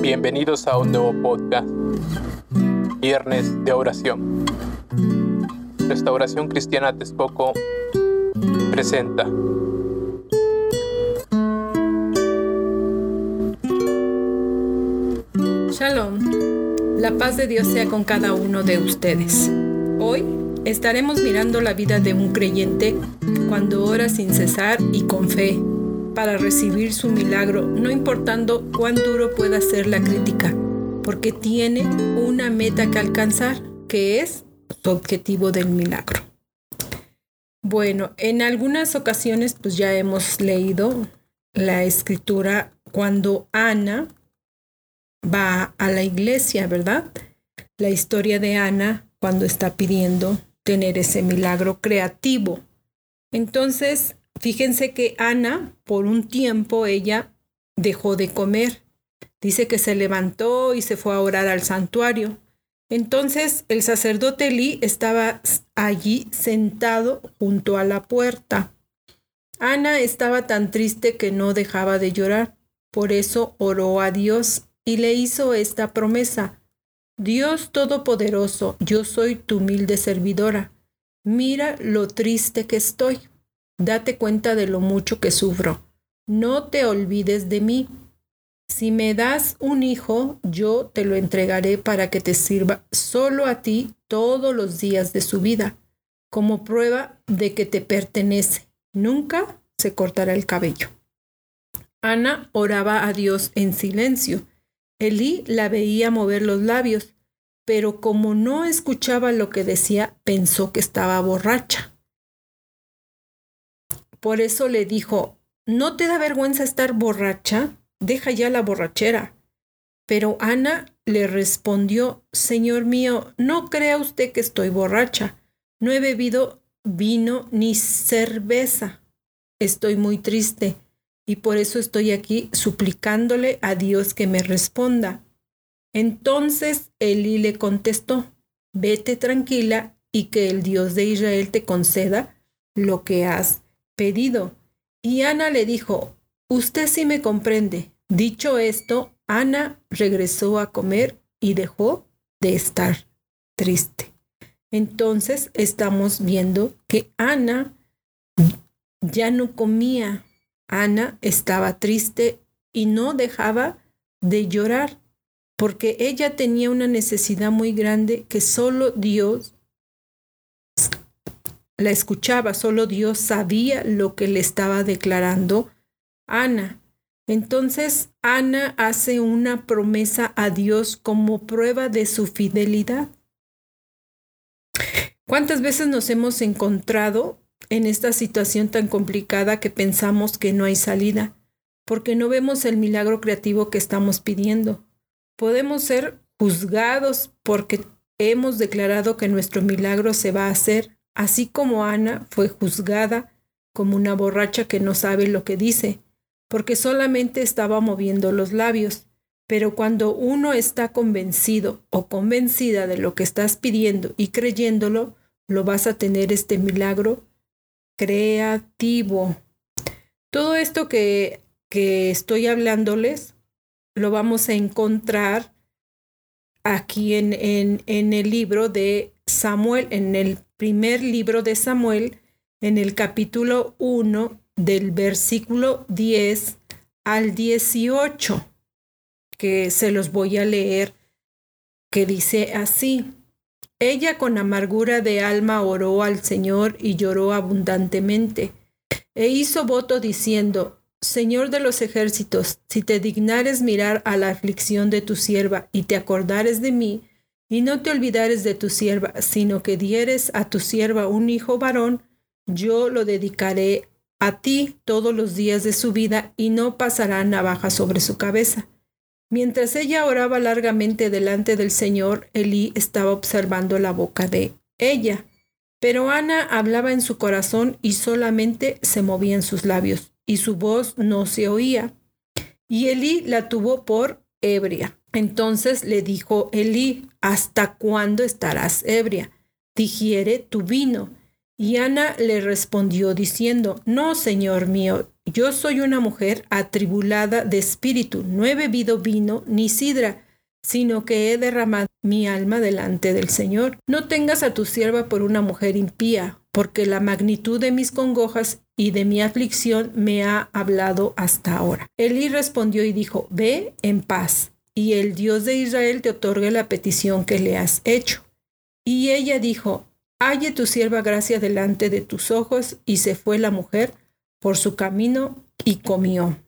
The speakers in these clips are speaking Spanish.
Bienvenidos a un nuevo podcast, Viernes de Oración. Restauración Cristiana Texcoco presenta. Shalom, la paz de Dios sea con cada uno de ustedes. Hoy estaremos mirando la vida de un creyente cuando ora sin cesar y con fe para recibir su milagro, no importando cuán duro pueda ser la crítica, porque tiene una meta que alcanzar, que es su objetivo del milagro. Bueno, en algunas ocasiones pues ya hemos leído la escritura cuando Ana va a la iglesia, ¿verdad? La historia de Ana cuando está pidiendo tener ese milagro creativo. Entonces, Fíjense que Ana, por un tiempo, ella dejó de comer. Dice que se levantó y se fue a orar al santuario. Entonces el sacerdote Elí estaba allí sentado junto a la puerta. Ana estaba tan triste que no dejaba de llorar. Por eso oró a Dios y le hizo esta promesa. Dios Todopoderoso, yo soy tu humilde servidora. Mira lo triste que estoy. Date cuenta de lo mucho que sufro. No te olvides de mí. Si me das un hijo, yo te lo entregaré para que te sirva solo a ti todos los días de su vida, como prueba de que te pertenece. Nunca se cortará el cabello. Ana oraba a Dios en silencio. Elí la veía mover los labios, pero como no escuchaba lo que decía, pensó que estaba borracha. Por eso le dijo, ¿no te da vergüenza estar borracha? Deja ya la borrachera. Pero Ana le respondió, Señor mío, no crea usted que estoy borracha. No he bebido vino ni cerveza. Estoy muy triste y por eso estoy aquí suplicándole a Dios que me responda. Entonces Elí le contestó, vete tranquila y que el Dios de Israel te conceda lo que has pedido. Y Ana le dijo, Usted sí me comprende. Dicho esto, Ana regresó a comer y dejó de estar triste. Entonces estamos viendo que Ana ya no comía. Ana estaba triste y no dejaba de llorar porque ella tenía una necesidad muy grande que solo Dios la escuchaba, solo Dios sabía lo que le estaba declarando Ana. Entonces Ana hace una promesa a Dios como prueba de su fidelidad. ¿Cuántas veces nos hemos encontrado en esta situación tan complicada que pensamos que no hay salida? Porque no vemos el milagro creativo que estamos pidiendo. Podemos ser juzgados porque hemos declarado que nuestro milagro se va a hacer así como Ana fue juzgada como una borracha que no sabe lo que dice, porque solamente estaba moviendo los labios. Pero cuando uno está convencido o convencida de lo que estás pidiendo y creyéndolo, lo vas a tener este milagro creativo. Todo esto que, que estoy hablándoles lo vamos a encontrar aquí en, en, en el libro de Samuel, en el primer libro de Samuel, en el capítulo 1, del versículo 10 al 18, que se los voy a leer, que dice así. Ella con amargura de alma oró al Señor y lloró abundantemente, e hizo voto diciendo, Señor de los ejércitos, si te dignares mirar a la aflicción de tu sierva y te acordares de mí, y no te olvidares de tu sierva, sino que dieres a tu sierva un hijo varón, yo lo dedicaré a ti todos los días de su vida y no pasará navaja sobre su cabeza. Mientras ella oraba largamente delante del Señor, Elí estaba observando la boca de ella. Pero Ana hablaba en su corazón y solamente se movían sus labios, y su voz no se oía. Y Elí la tuvo por ebria. Entonces le dijo Elí, ¿hasta cuándo estarás ebria? Digiere tu vino. Y Ana le respondió diciendo, No, Señor mío, yo soy una mujer atribulada de espíritu, no he bebido vino ni sidra, sino que he derramado mi alma delante del Señor. No tengas a tu sierva por una mujer impía, porque la magnitud de mis congojas y de mi aflicción me ha hablado hasta ahora. Elí respondió y dijo, Ve en paz, y el Dios de Israel te otorgue la petición que le has hecho. Y ella dijo, Halle tu sierva gracia delante de tus ojos, y se fue la mujer por su camino y comió.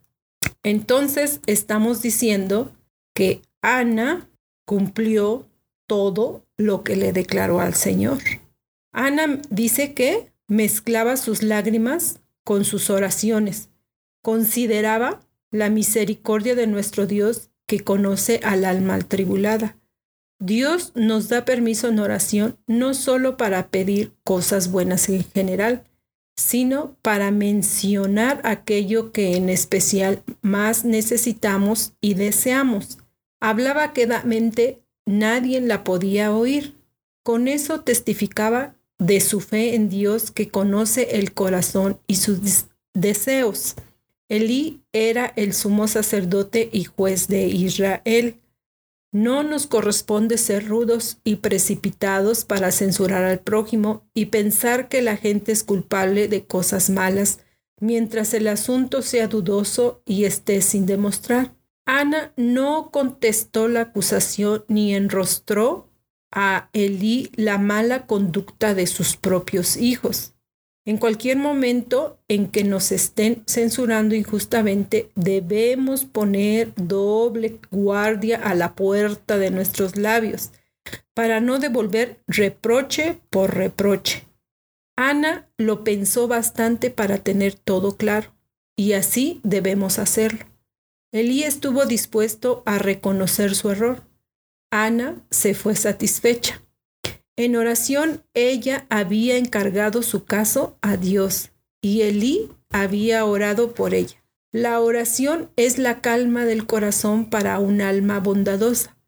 Entonces estamos diciendo que Ana cumplió todo lo que le declaró al Señor. Ana dice que mezclaba sus lágrimas con sus oraciones. Consideraba la misericordia de nuestro Dios que conoce al alma atribulada. Dios nos da permiso en oración no solo para pedir cosas buenas en general, sino para mencionar aquello que en especial más necesitamos y deseamos. Hablaba quedamente, nadie la podía oír. Con eso testificaba de su fe en Dios que conoce el corazón y sus deseos. Elí era el sumo sacerdote y juez de Israel. No nos corresponde ser rudos y precipitados para censurar al prójimo y pensar que la gente es culpable de cosas malas mientras el asunto sea dudoso y esté sin demostrar. Ana no contestó la acusación ni enrostró a Elí la mala conducta de sus propios hijos. En cualquier momento en que nos estén censurando injustamente, debemos poner doble guardia a la puerta de nuestros labios para no devolver reproche por reproche. Ana lo pensó bastante para tener todo claro, y así debemos hacerlo. Elí estuvo dispuesto a reconocer su error. Ana se fue satisfecha. En oración ella había encargado su caso a Dios y Elí había orado por ella. La oración es la calma del corazón para un alma bondadosa.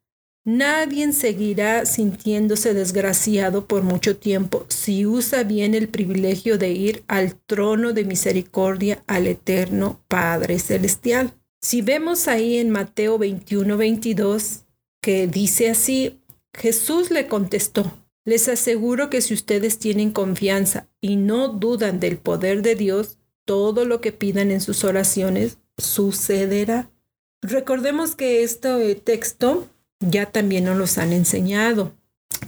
Nadie seguirá sintiéndose desgraciado por mucho tiempo si usa bien el privilegio de ir al trono de misericordia al eterno Padre Celestial. Si vemos ahí en Mateo 21, 22, que dice así, Jesús le contestó, les aseguro que si ustedes tienen confianza y no dudan del poder de Dios, todo lo que pidan en sus oraciones sucederá. Recordemos que este texto ya también nos los han enseñado,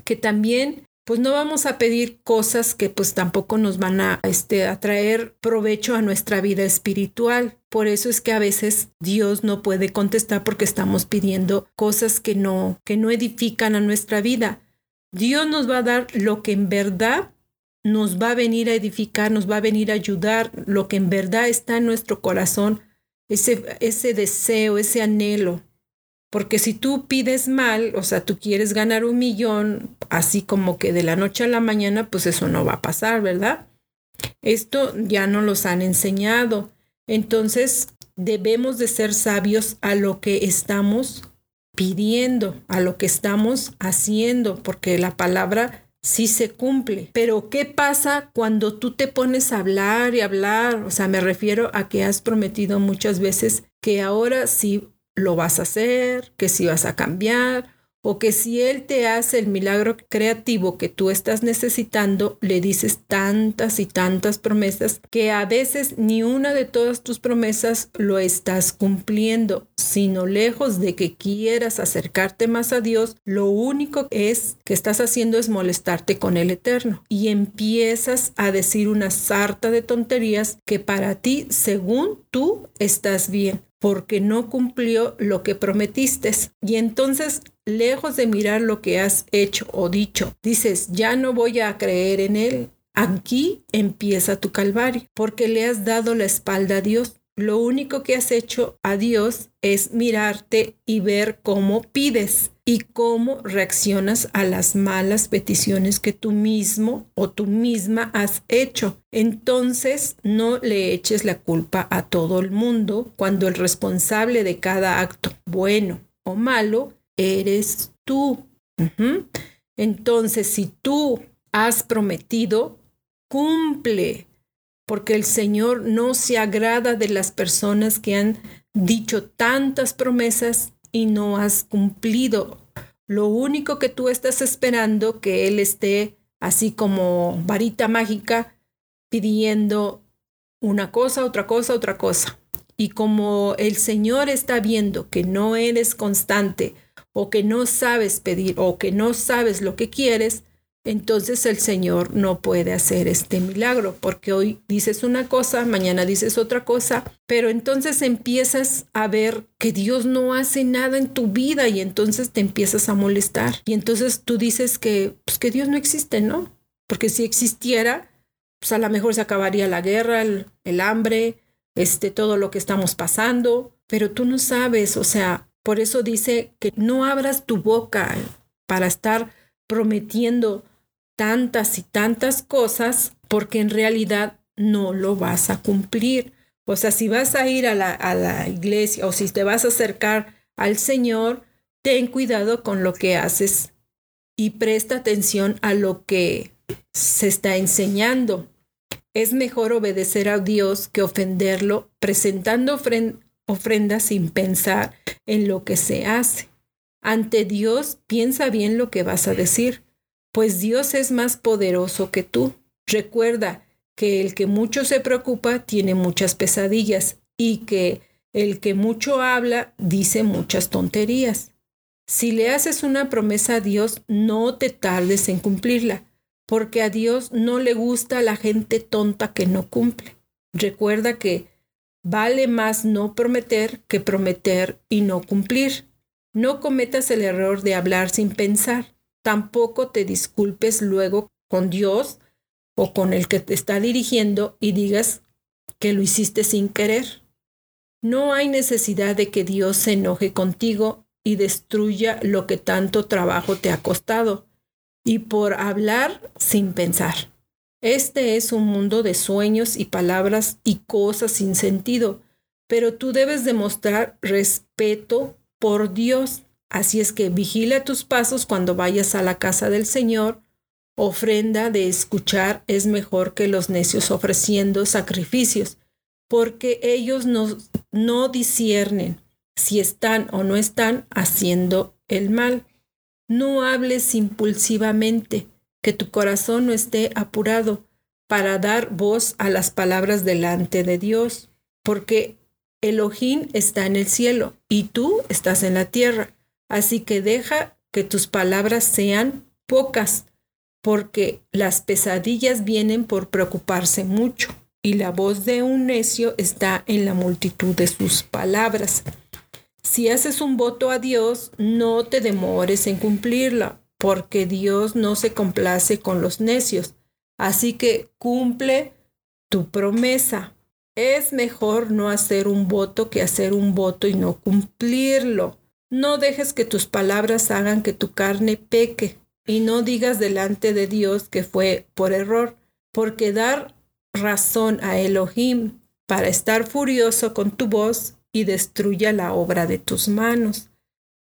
que también pues no vamos a pedir cosas que pues tampoco nos van a, este, a traer provecho a nuestra vida espiritual. Por eso es que a veces Dios no puede contestar porque estamos pidiendo cosas que no, que no edifican a nuestra vida. Dios nos va a dar lo que en verdad nos va a venir a edificar, nos va a venir a ayudar, lo que en verdad está en nuestro corazón, ese, ese deseo, ese anhelo. Porque si tú pides mal, o sea, tú quieres ganar un millón, así como que de la noche a la mañana, pues eso no va a pasar, ¿verdad? Esto ya no los han enseñado. Entonces, debemos de ser sabios a lo que estamos pidiendo, a lo que estamos haciendo, porque la palabra sí se cumple. Pero ¿qué pasa cuando tú te pones a hablar y hablar? O sea, me refiero a que has prometido muchas veces que ahora sí lo vas a hacer, que si vas a cambiar, o que si Él te hace el milagro creativo que tú estás necesitando, le dices tantas y tantas promesas que a veces ni una de todas tus promesas lo estás cumpliendo, sino lejos de que quieras acercarte más a Dios, lo único es que estás haciendo es molestarte con el Eterno. Y empiezas a decir una sarta de tonterías que para ti, según tú, estás bien porque no cumplió lo que prometiste. Y entonces, lejos de mirar lo que has hecho o dicho, dices, ya no voy a creer en él. Aquí empieza tu calvario, porque le has dado la espalda a Dios. Lo único que has hecho a Dios es mirarte y ver cómo pides y cómo reaccionas a las malas peticiones que tú mismo o tú misma has hecho. Entonces, no le eches la culpa a todo el mundo cuando el responsable de cada acto, bueno o malo, eres tú. Entonces, si tú has prometido, cumple, porque el Señor no se agrada de las personas que han dicho tantas promesas y no has cumplido. Lo único que tú estás esperando que Él esté así como varita mágica pidiendo una cosa, otra cosa, otra cosa. Y como el Señor está viendo que no eres constante o que no sabes pedir o que no sabes lo que quieres, entonces el Señor no puede hacer este milagro, porque hoy dices una cosa, mañana dices otra cosa, pero entonces empiezas a ver que Dios no hace nada en tu vida y entonces te empiezas a molestar. Y entonces tú dices que, pues, que Dios no existe, ¿no? Porque si existiera, pues a lo mejor se acabaría la guerra, el, hambre, este, todo lo que estamos pasando, pero tú no sabes, o sea, por eso dice que no abras tu boca para estar prometiendo tantas y tantas cosas porque en realidad no lo vas a cumplir. O sea, si vas a ir a la, iglesia o si te vas a acercar al Señor, ten cuidado con lo que haces y presta atención a lo que se está enseñando. Es mejor obedecer a Dios que ofenderlo presentando ofrendas sin pensar en lo que se hace. Ante Dios, piensa bien lo que vas a decir pues Dios es más poderoso que tú. Recuerda que el que mucho se preocupa tiene muchas pesadillas y que el que mucho habla dice muchas tonterías. Si le haces una promesa a Dios, no te tardes en cumplirla, porque a Dios no le gusta la gente tonta que no cumple. Recuerda que vale más no prometer que prometer y no cumplir. No cometas el error de hablar sin pensar. Tampoco te disculpes luego con Dios o con el que te está dirigiendo y digas que lo hiciste sin querer. No hay necesidad de que Dios se enoje contigo y destruya lo que tanto trabajo te ha costado, y por hablar sin pensar. Este es un mundo de sueños y palabras y cosas sin sentido, pero tú debes demostrar respeto por Dios Así es que vigila tus pasos cuando vayas a la casa del Señor. Ofrenda de escuchar es mejor que los necios ofreciendo sacrificios, porque ellos no, no disciernen si están o no están haciendo el mal. No hables impulsivamente, que tu corazón no esté apurado para dar voz a las palabras delante de Dios, porque Elohim está en el cielo y tú estás en la tierra. Así que deja que tus palabras sean pocas, porque las pesadillas vienen por preocuparse mucho, y la voz de un necio está en la multitud de sus palabras. Si haces un voto a Dios, no te demores en cumplirlo, porque Dios no se complace con los necios. Así que cumple tu promesa. Es mejor no hacer un voto que hacer un voto y no cumplirlo. No dejes que tus palabras hagan que tu carne peque y no digas delante de Dios que fue por error, porque dar razón a Elohim para estar furioso con tu voz y destruya la obra de tus manos,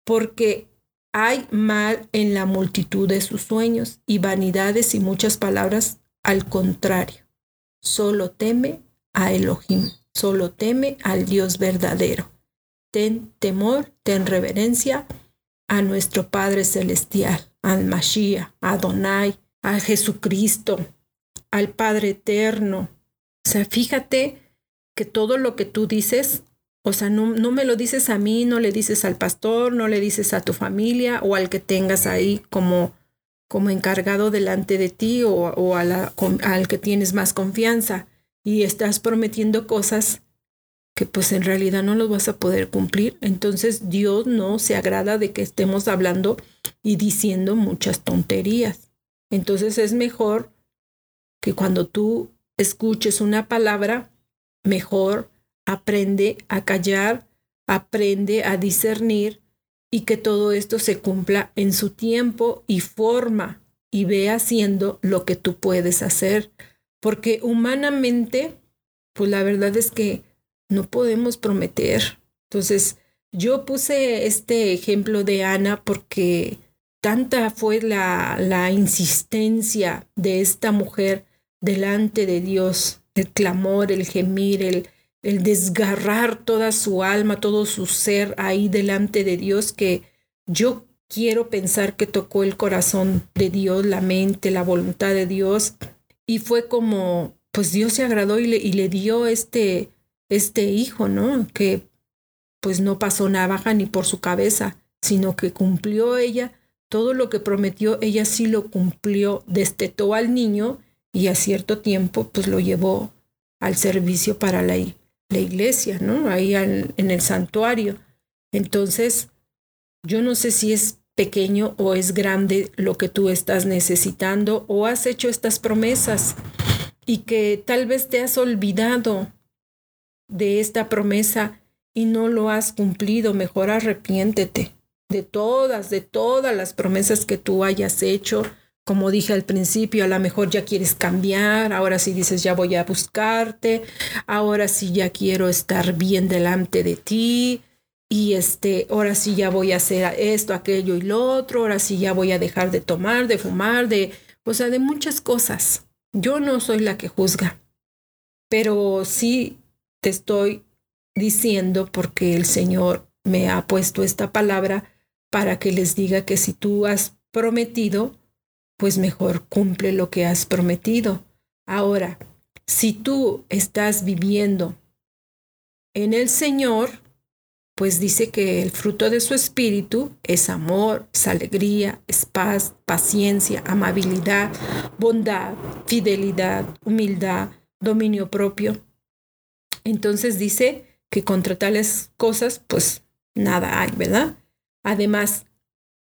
porque hay mal en la multitud de sus sueños y vanidades y muchas palabras al contrario. Solo teme a Elohim, solo teme al Dios verdadero ten temor, ten reverencia a nuestro Padre Celestial, al Mashiach, a Adonai, a Jesucristo, al Padre Eterno. O sea, fíjate que todo lo que tú dices, o sea, no, no, me lo dices a mí, no le dices al pastor, no le dices a tu familia o al que tengas ahí como, como encargado delante de ti o, o la, al que tienes más confianza y estás prometiendo cosas que pues en realidad no los vas a poder cumplir. Entonces Dios no se agrada de que estemos hablando y diciendo muchas tonterías. Entonces es mejor que cuando tú escuches una palabra, mejor aprende a callar, aprende a discernir y que todo esto se cumpla en su tiempo y forma y ve haciendo lo que tú puedes hacer. Porque humanamente, pues la verdad es que no podemos prometer. Entonces, yo puse este ejemplo de Ana porque tanta fue la, la insistencia de esta mujer delante de Dios, el clamor, el gemir, el, el desgarrar toda su alma, todo su ser ahí delante de Dios, que yo quiero pensar que tocó el corazón de Dios, la mente, la voluntad de Dios, y fue como, pues Dios se agradó y le, y le dio este, este hijo, ¿no? Que pues no pasó navaja ni por su cabeza, sino que cumplió ella todo lo que prometió, ella sí lo cumplió, destetó al niño y a cierto tiempo pues lo llevó al servicio para la, la iglesia, ¿no? Ahí en el santuario. Entonces, yo no sé si es pequeño o es grande lo que tú estás necesitando o has hecho estas promesas y que tal vez te has olvidado de esta promesa y no lo has cumplido, mejor arrepiéntete de todas, de todas las promesas que tú hayas hecho. Como dije al principio, a lo mejor ya quieres cambiar, ahora sí dices ya voy a buscarte, ahora sí ya quiero estar bien delante de ti, y este, ahora sí ya voy a hacer esto, aquello y lo otro, ahora sí ya voy a dejar de tomar, de fumar, de, o sea, de muchas cosas. Yo no soy la que juzga, pero sí te estoy diciendo porque el Señor me ha puesto esta palabra para que les diga que si tú has prometido, pues mejor cumple lo que has prometido. Ahora, si tú estás viviendo en el Señor, pues dice que el fruto de su espíritu es amor, es alegría, es paz, paciencia, amabilidad, bondad, fidelidad, humildad, dominio propio. Entonces dice que contra tales cosas, pues nada hay, ¿verdad? Además,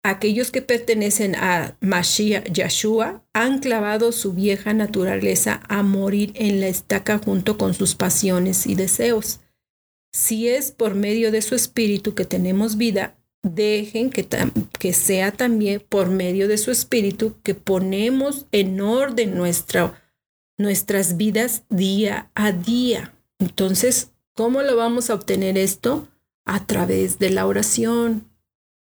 aquellos que pertenecen a Mashiach Yeshua han clavado su vieja naturaleza a morir en la estaca junto con sus pasiones y deseos si es por medio de su espíritu que tenemos vida, dejen que, que sea también por medio de su espíritu que ponemos en orden nuestras vidas día a día. Entonces, ¿cómo lo vamos a obtener esto? A través de la oración.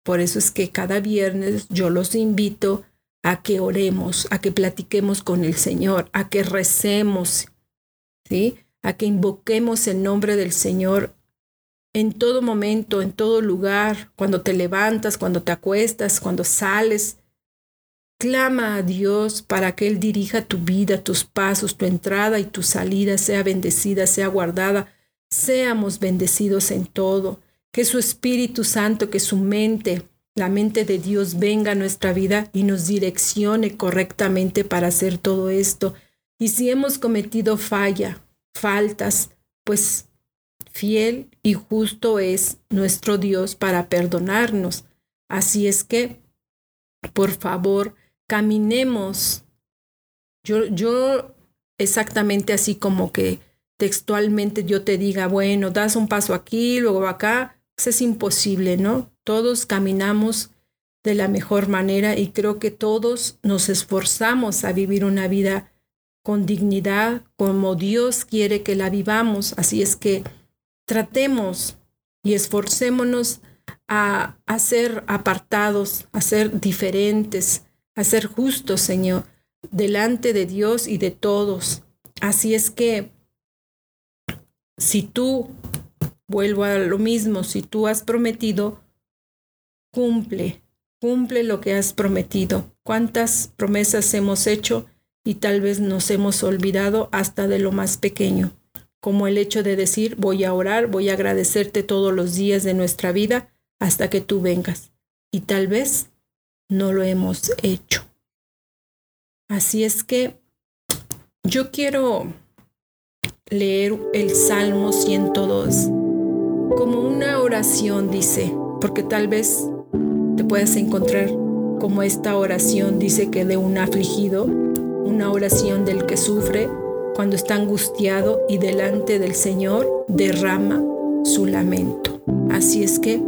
Por eso es que cada viernes yo los invito a que oremos, a que platiquemos con el Señor, a que recemos, ¿sí? A que invoquemos el nombre del Señor en todo momento, en todo lugar, cuando te levantas, cuando te acuestas, cuando sales. Clama a Dios para que Él dirija tu vida, tus pasos, tu entrada y tu salida sea bendecida, sea guardada. Seamos bendecidos en todo. Que su Espíritu Santo, que su mente, la mente de Dios venga a nuestra vida y nos direccione correctamente para hacer todo esto. Y si hemos cometido falla, faltas, pues Fiel y justo es nuestro Dios para perdonarnos. Así es que, por favor, caminemos. Yo, yo exactamente así como que textualmente yo te diga, bueno, das un paso aquí, luego acá, pues es imposible, ¿no? Todos caminamos de la mejor manera y creo que todos nos esforzamos a vivir una vida con dignidad, como Dios quiere que la vivamos. Así es que tratemos y esforcémonos a, ser apartados, a ser diferentes, a ser Señor, delante de Dios y de todos. Así es que si tú, vuelvo a lo mismo, si tú has prometido, cumple, cumple lo que has prometido. ¿Cuántas promesas hemos hecho y tal vez nos hemos olvidado hasta de lo más pequeño? como el hecho de decir voy a orar, voy a agradecerte todos los días de nuestra vida hasta que tú vengas. Y tal vez no lo hemos hecho. Así es que yo quiero leer el Salmo 102 como una oración, dice, porque tal vez te puedas encontrar como esta oración dice que de un afligido, una oración del que sufre, cuando está angustiado y delante del Señor derrama su lamento. Así es que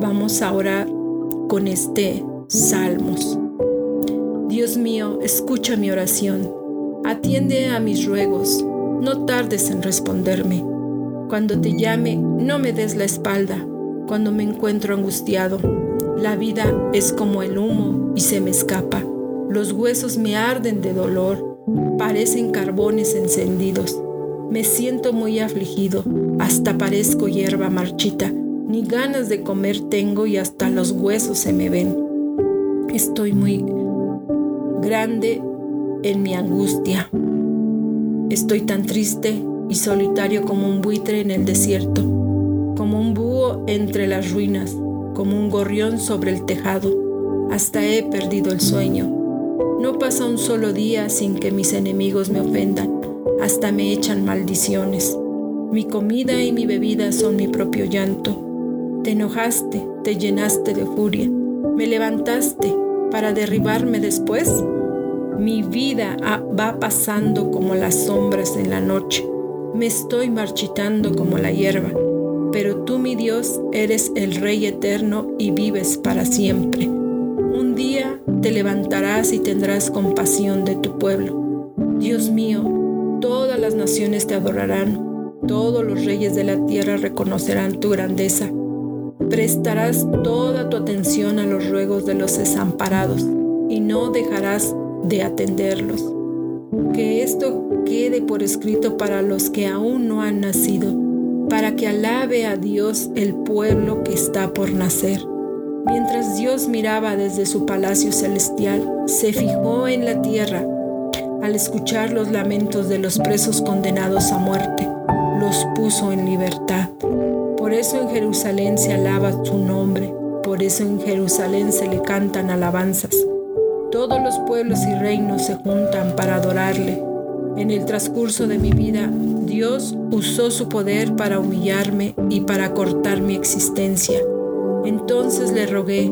vamos a orar con este salmos. Dios mío, escucha mi oración, atiende a mis ruegos, no tardes en responderme. Cuando te llame, no me des la espalda, cuando me encuentro angustiado. La vida es como el humo y se me escapa. Los huesos me arden de dolor parecen carbones encendidos. Me siento muy afligido, hasta parezco hierba marchita, ni ganas de comer tengo y hasta los huesos se me ven. Estoy muy grande en mi angustia. Estoy tan triste y solitario como un buitre en el desierto, como un búho entre las ruinas, como un gorrión sobre el tejado. Hasta he perdido el sueño. No pasa un solo día sin que mis enemigos me ofendan, hasta me echan maldiciones. Mi comida y mi bebida son mi propio llanto. Te enojaste, te llenaste de furia, me levantaste para derribarme después. Mi vida va pasando como las sombras en la noche. Me estoy marchitando como la hierba. Pero tú, mi Dios, eres el Rey eterno y vives para siempre. Un día te levantarás y tendrás compasión de tu pueblo. Dios mío, todas las naciones te adorarán, todos los reyes de la tierra reconocerán tu grandeza. Prestarás toda tu atención a los ruegos de los desamparados y no dejarás de atenderlos. Que esto quede por escrito para los que aún no han nacido, para que alabe a Dios el pueblo que está por nacer. Mientras Dios miraba desde su palacio celestial, se fijó en la tierra. Al escuchar los lamentos de los presos condenados a muerte, los puso en libertad. Por eso en Jerusalén se alaba su nombre, por eso en Jerusalén se le cantan alabanzas. Todos los pueblos y reinos se juntan para adorarle. En el transcurso de mi vida, Dios usó su poder para humillarme y para cortar mi existencia. Entonces le rogué,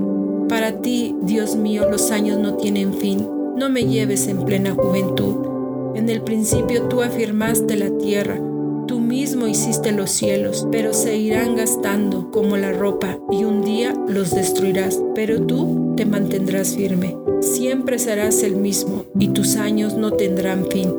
para ti, Dios mío, los años no tienen fin, no me lleves en plena juventud. En el principio tú afirmaste la tierra, tú mismo hiciste los cielos, pero se irán gastando como la ropa y un día los destruirás, pero tú te mantendrás firme siempre serás el mismo y tus años no tendrán fin.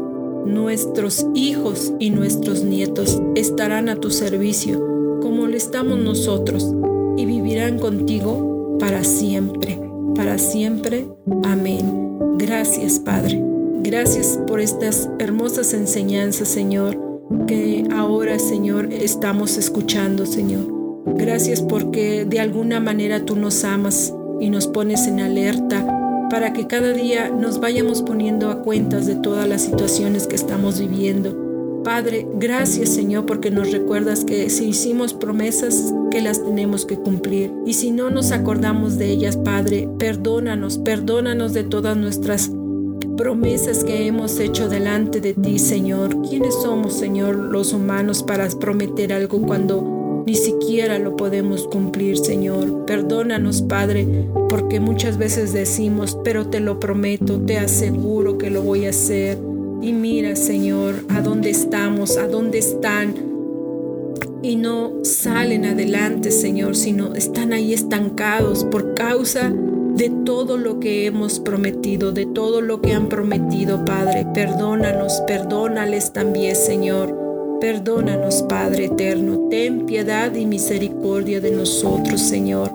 Nuestros hijos y nuestros nietos estarán a tu servicio como lo estamos nosotros y vivirán contigo para siempre, para siempre. Amén. Gracias Padre. Gracias por estas hermosas enseñanzas, Señor, que ahora, Señor, estamos escuchando, Señor. Gracias porque de alguna manera tú nos amas y nos pones en alerta para que cada día nos vayamos poniendo a cuentas de todas las situaciones que estamos viviendo. Padre, gracias Señor porque nos recuerdas que si hicimos promesas, que las tenemos que cumplir. Y si no nos acordamos de ellas, Padre, perdónanos, perdónanos de todas nuestras promesas que hemos hecho delante de ti, Señor. ¿Quiénes somos, Señor, los humanos para prometer algo cuando ni siquiera lo podemos cumplir, Señor. Perdónanos, Padre, porque muchas veces decimos, pero te lo prometo, te aseguro que lo voy a hacer. Y mira, Señor, a dónde estamos, a dónde están. Y no salen adelante, Señor, sino están ahí estancados por causa de todo lo que hemos prometido, de todo lo que han prometido, Padre. Perdónanos, perdónales también, Señor. Perdónanos, Padre eterno, ten piedad y misericordia de nosotros, Señor.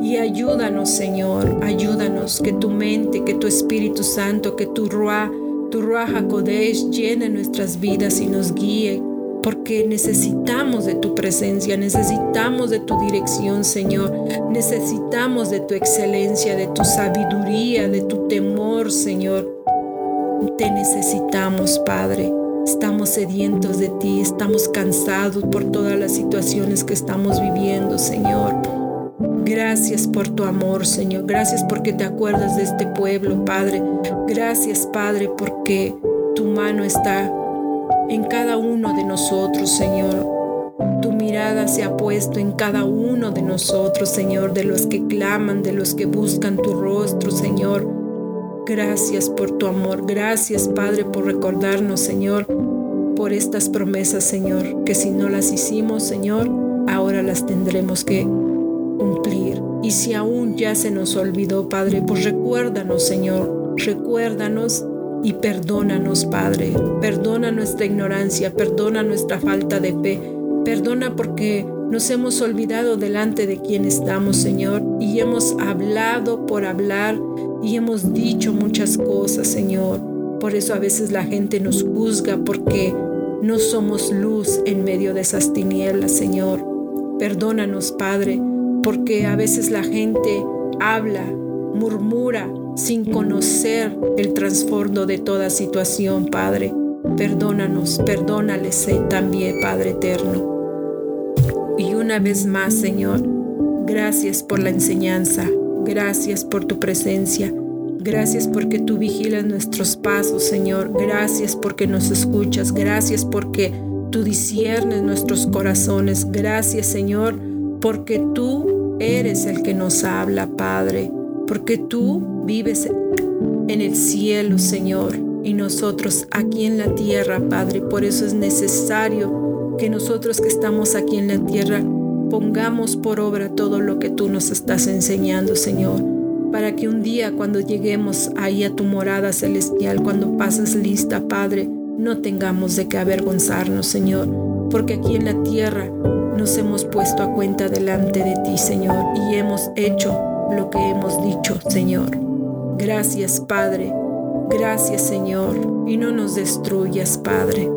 Y ayúdanos, Señor, ayúdanos que tu mente, que tu Espíritu Santo, que tu Ruah, tu Ruah HaKodesh llene nuestras vidas y nos guíe, porque necesitamos de tu presencia, necesitamos de tu dirección, Señor. Necesitamos de tu excelencia, de tu sabiduría, de tu temor, Señor. Te necesitamos, Padre. Estamos sedientos de ti, estamos cansados por todas las situaciones que estamos viviendo, Señor. Gracias por tu amor, Señor. Gracias porque te acuerdas de este pueblo, Padre. Gracias, Padre, porque tu mano está en cada uno de nosotros, Señor. Tu mirada se ha puesto en cada uno de nosotros, Señor, de los que claman, de los que buscan tu rostro, Señor. Gracias por tu amor. Gracias, Padre, por recordarnos, Señor, por estas promesas, Señor, que si no las hicimos, Señor, ahora las tendremos que cumplir. Y si aún ya se nos olvidó, Padre, pues recuérdanos, Señor, recuérdanos y perdónanos, Padre. Perdona nuestra ignorancia, perdona nuestra falta de fe, perdona porque nos hemos olvidado delante de quien estamos, Señor, y hemos hablado por hablar y hemos dicho muchas cosas, Señor. Por eso a veces la gente nos juzga porque no somos luz en medio de esas tinieblas, Señor. Perdónanos, Padre, porque a veces la gente habla, murmura sin conocer el trasfondo de toda situación, Padre. Perdónanos, perdónales también, Padre eterno. Y una vez más, Señor, gracias por la enseñanza, gracias por tu presencia, gracias porque tú vigilas nuestros pasos, Señor, gracias porque nos escuchas, gracias porque tú disiernes nuestros corazones, gracias, Señor, porque tú eres el que nos habla, Padre, porque tú vives en el cielo, Señor y nosotros aquí en la tierra, Padre. Por eso es necesario que nosotros que estamos aquí en la tierra pongamos por obra todo lo que tú nos estás enseñando, Señor, para que un día cuando lleguemos ahí a tu morada celestial, cuando pases lista, Padre, no tengamos de qué avergonzarnos, Señor, porque aquí en la tierra nos hemos puesto a cuenta delante de ti, Señor, y hemos hecho lo que hemos dicho, Señor. Gracias, Padre Gracias Señor, y no nos destruyas, Padre.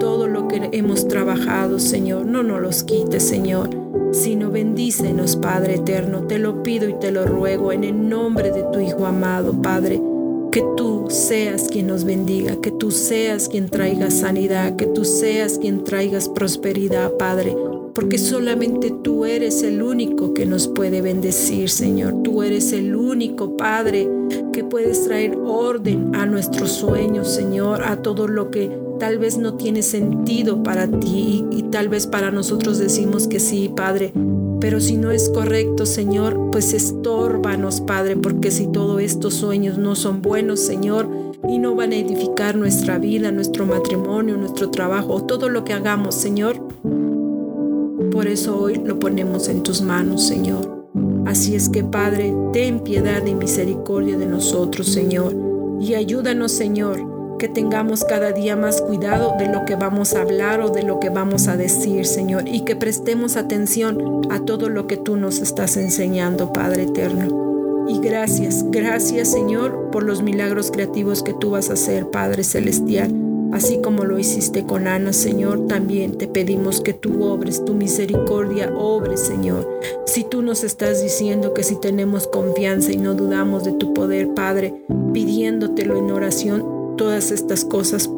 Todo lo que hemos trabajado, Señor, no nos los quites, Señor, sino bendícenos, Padre eterno. Te lo pido y te lo ruego en el nombre de tu Hijo amado, Padre. Que tú seas quien nos bendiga, que tú seas quien traiga sanidad, que tú seas quien traigas prosperidad, Padre porque solamente tú eres el único que nos puede bendecir, Señor. Tú eres el único, Padre, que puedes traer orden a nuestros sueños, Señor, a todo lo que tal vez no tiene sentido para ti y, tal vez para nosotros decimos que sí, Padre. Pero si no es correcto, Señor, pues estórbanos, Padre, porque si todos estos sueños no son buenos, Señor, y no van a edificar nuestra vida, nuestro matrimonio, nuestro trabajo, todo lo que hagamos, Señor, por eso hoy lo ponemos en tus manos, Señor. Así es que, Padre, ten piedad y misericordia de nosotros, Señor. Y ayúdanos, Señor, que tengamos cada día más cuidado de lo que vamos a hablar o de lo que vamos a decir, Señor. Y que prestemos atención a todo lo que tú nos estás enseñando, Padre eterno. Y gracias, gracias, Señor, por los milagros creativos que tú vas a hacer, Padre celestial. Así como lo hiciste con Ana, Señor, también te pedimos que tú obres, tu misericordia obre, Señor. Si tú nos estás diciendo que si tenemos confianza y no dudamos de tu poder, Padre, pidiéndotelo en oración, todas estas cosas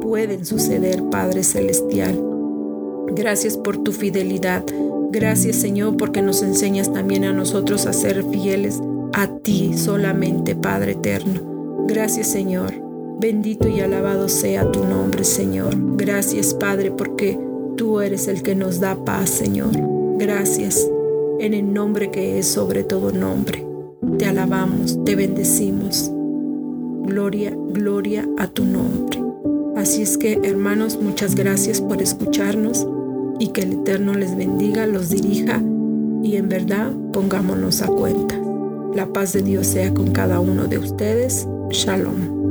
pueden suceder, Padre Celestial. Gracias por tu fidelidad. Gracias, Señor, porque nos enseñas también a nosotros a ser fieles a ti solamente, Padre eterno. Gracias, Señor. Bendito y alabado sea tu nombre, Señor. Gracias, Padre, porque tú eres el que nos da paz, Señor. Gracias en el nombre que es sobre todo nombre. Te alabamos, te bendecimos. Gloria, gloria a tu nombre. Así es que, hermanos, muchas gracias por escucharnos y que el Eterno les bendiga, los dirija y en verdad pongámonos a cuenta. La paz de Dios sea con cada uno de ustedes. Shalom.